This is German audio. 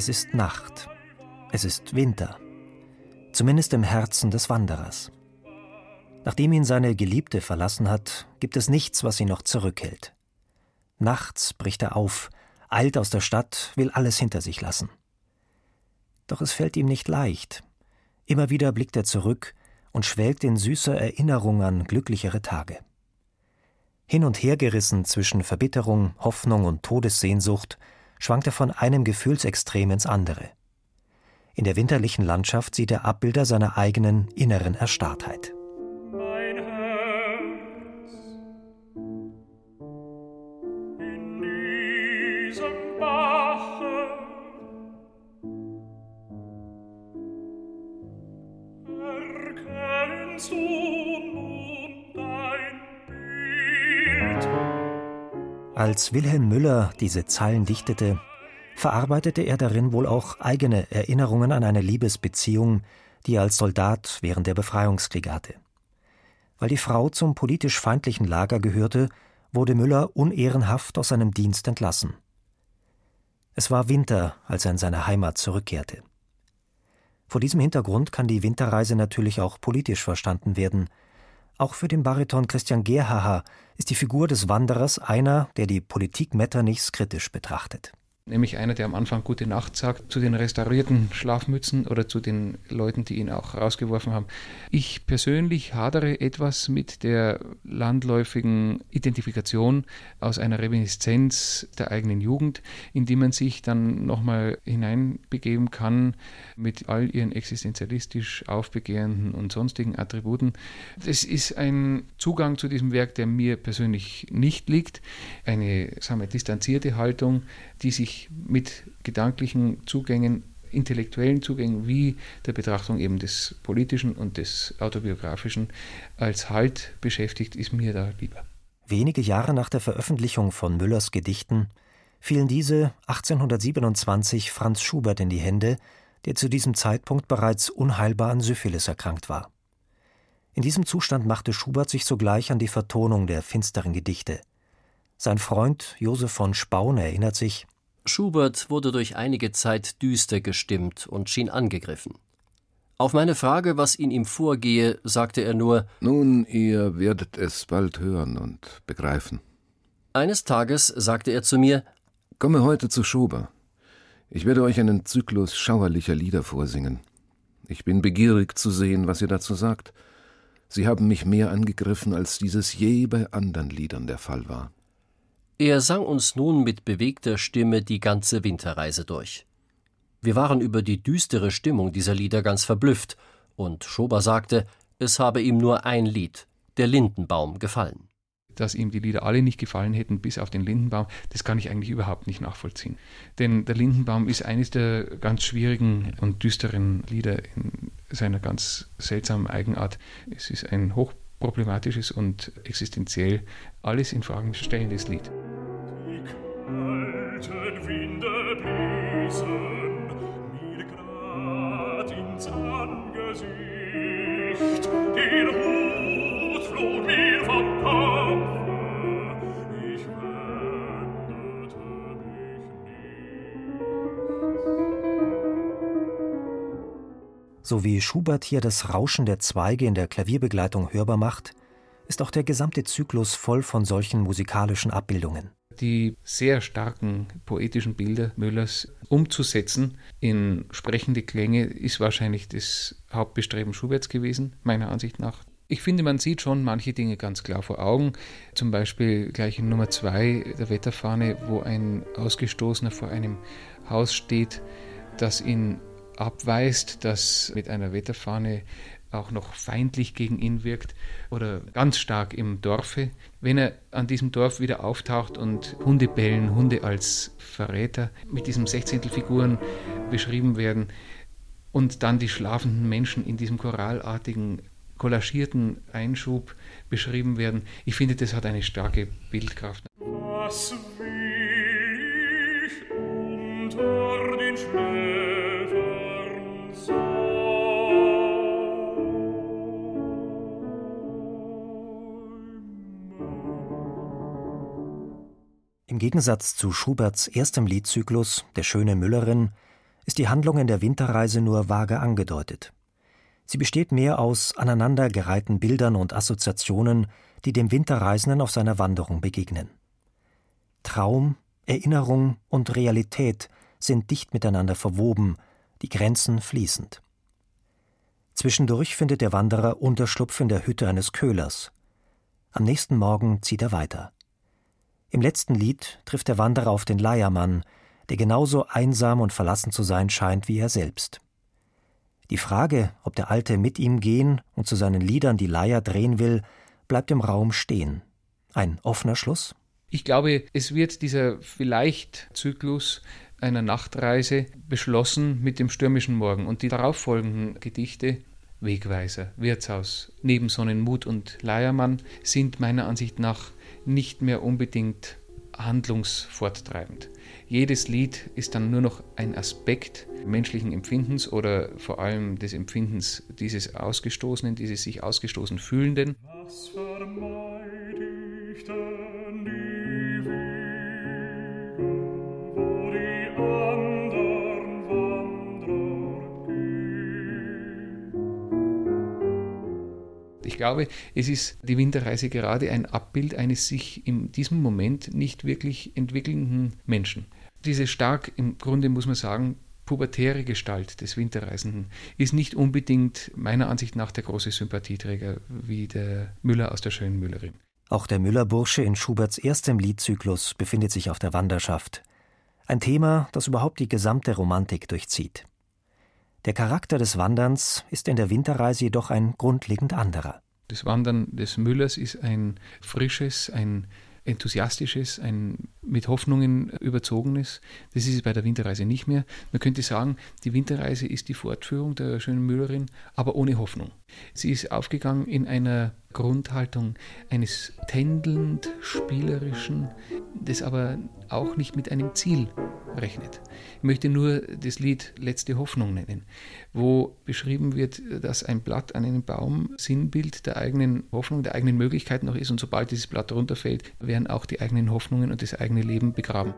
Es ist Nacht. Es ist Winter. Zumindest im Herzen des Wanderers. Nachdem ihn seine Geliebte verlassen hat, gibt es nichts, was ihn noch zurückhält. Nachts bricht er auf, eilt aus der Stadt, will alles hinter sich lassen. Doch es fällt ihm nicht leicht. Immer wieder blickt er zurück und schwelgt in süßer Erinnerung an glücklichere Tage. Hin und her gerissen zwischen Verbitterung, Hoffnung und Todessehnsucht, schwankt er von einem Gefühlsextrem ins andere. In der winterlichen Landschaft sieht er Abbilder seiner eigenen inneren Erstarrtheit. Als Wilhelm Müller diese Zeilen dichtete, verarbeitete er darin wohl auch eigene Erinnerungen an eine Liebesbeziehung, die er als Soldat während der Befreiungskriege hatte. Weil die Frau zum politisch feindlichen Lager gehörte, wurde Müller unehrenhaft aus seinem Dienst entlassen. Es war Winter, als er in seine Heimat zurückkehrte. Vor diesem Hintergrund kann die Winterreise natürlich auch politisch verstanden werden, auch für den Bariton Christian Gerhaha ist die Figur des Wanderers einer, der die Politik Metternichs kritisch betrachtet nämlich einer, der am Anfang gute Nacht sagt zu den restaurierten Schlafmützen oder zu den Leuten, die ihn auch rausgeworfen haben. Ich persönlich hadere etwas mit der landläufigen Identifikation aus einer Reminiszenz der eigenen Jugend, in die man sich dann nochmal hineinbegeben kann mit all ihren existenzialistisch aufbegehrenden und sonstigen Attributen. Das ist ein Zugang zu diesem Werk, der mir persönlich nicht liegt, eine sagen wir, distanzierte Haltung, die sich mit gedanklichen Zugängen, intellektuellen Zugängen wie der Betrachtung eben des politischen und des autobiografischen als Halt beschäftigt, ist mir da lieber. Wenige Jahre nach der Veröffentlichung von Müllers Gedichten fielen diese 1827 Franz Schubert in die Hände, der zu diesem Zeitpunkt bereits unheilbar an Syphilis erkrankt war. In diesem Zustand machte Schubert sich sogleich an die Vertonung der finsteren Gedichte. Sein Freund Josef von Spaun erinnert sich Schubert wurde durch einige Zeit düster gestimmt und schien angegriffen. Auf meine Frage, was in ihm vorgehe, sagte er nur Nun, ihr werdet es bald hören und begreifen. Eines Tages sagte er zu mir Komme heute zu Schober. Ich werde euch einen Zyklus schauerlicher Lieder vorsingen. Ich bin begierig zu sehen, was ihr dazu sagt. Sie haben mich mehr angegriffen, als dieses je bei anderen Liedern der Fall war. Er sang uns nun mit bewegter Stimme die ganze Winterreise durch. Wir waren über die düstere Stimmung dieser Lieder ganz verblüfft, und Schober sagte, es habe ihm nur ein Lied, der Lindenbaum, gefallen. Dass ihm die Lieder alle nicht gefallen hätten, bis auf den Lindenbaum, das kann ich eigentlich überhaupt nicht nachvollziehen. Denn der Lindenbaum ist eines der ganz schwierigen und düsteren Lieder in seiner ganz seltsamen Eigenart. Es ist ein hochproblematisches und existenziell alles in Frage stellendes Lied. So wie Schubert hier das Rauschen der Zweige in der Klavierbegleitung hörbar macht, ist auch der gesamte Zyklus voll von solchen musikalischen Abbildungen. Die sehr starken poetischen Bilder Müllers umzusetzen in sprechende Klänge ist wahrscheinlich das Hauptbestreben Schuberts gewesen, meiner Ansicht nach. Ich finde, man sieht schon manche Dinge ganz klar vor Augen. Zum Beispiel gleich in Nummer zwei der Wetterfahne, wo ein Ausgestoßener vor einem Haus steht, das ihn abweist, das mit einer Wetterfahne auch noch feindlich gegen ihn wirkt oder ganz stark im Dorfe. Wenn er an diesem Dorf wieder auftaucht und Hunde bellen, Hunde als Verräter mit diesen Sechzehntelfiguren beschrieben werden und dann die schlafenden Menschen in diesem choralartigen, kollagierten Einschub beschrieben werden, ich finde, das hat eine starke Bildkraft. Was will ich unter den Schläfern Gegensatz zu Schuberts erstem Liedzyklus Der schöne Müllerin ist die Handlung in der Winterreise nur vage angedeutet. Sie besteht mehr aus aneinandergereihten Bildern und Assoziationen, die dem Winterreisenden auf seiner Wanderung begegnen. Traum, Erinnerung und Realität sind dicht miteinander verwoben, die Grenzen fließend. Zwischendurch findet der Wanderer Unterschlupf in der Hütte eines Köhlers. Am nächsten Morgen zieht er weiter. Im letzten Lied trifft der Wanderer auf den Leiermann, der genauso einsam und verlassen zu sein scheint wie er selbst. Die Frage, ob der Alte mit ihm gehen und zu seinen Liedern die Leier drehen will, bleibt im Raum stehen. Ein offener Schluss? Ich glaube, es wird dieser vielleicht Zyklus einer Nachtreise beschlossen mit dem stürmischen Morgen und die darauffolgenden Gedichte Wegweiser, Wirtshaus, Nebensonnenmut und Leiermann sind meiner Ansicht nach nicht mehr unbedingt handlungsforttreibend. Jedes Lied ist dann nur noch ein Aspekt menschlichen Empfindens oder vor allem des Empfindens dieses Ausgestoßenen, dieses sich ausgestoßen Fühlenden. Was vermeid ich denn glaube, es ist die Winterreise gerade ein Abbild eines sich in diesem Moment nicht wirklich entwickelnden Menschen. Diese stark, im Grunde muss man sagen, pubertäre Gestalt des Winterreisenden ist nicht unbedingt meiner Ansicht nach der große Sympathieträger wie der Müller aus der schönen Müllerin. Auch der Müllerbursche in Schuberts erstem Liedzyklus befindet sich auf der Wanderschaft. Ein Thema, das überhaupt die gesamte Romantik durchzieht. Der Charakter des Wanderns ist in der Winterreise jedoch ein grundlegend anderer. Das Wandern des Müllers ist ein frisches, ein enthusiastisches, ein mit Hoffnungen überzogenes. Das ist es bei der Winterreise nicht mehr. Man könnte sagen, die Winterreise ist die Fortführung der schönen Müllerin, aber ohne Hoffnung. Sie ist aufgegangen in einer Grundhaltung eines tändelnd spielerischen, das aber auch nicht mit einem Ziel rechnet. Ich möchte nur das Lied Letzte Hoffnung nennen, wo beschrieben wird, dass ein Blatt an einem Baum Sinnbild der eigenen Hoffnung, der eigenen Möglichkeiten noch ist und sobald dieses Blatt runterfällt, werden auch die eigenen Hoffnungen und das eigene Leben begraben.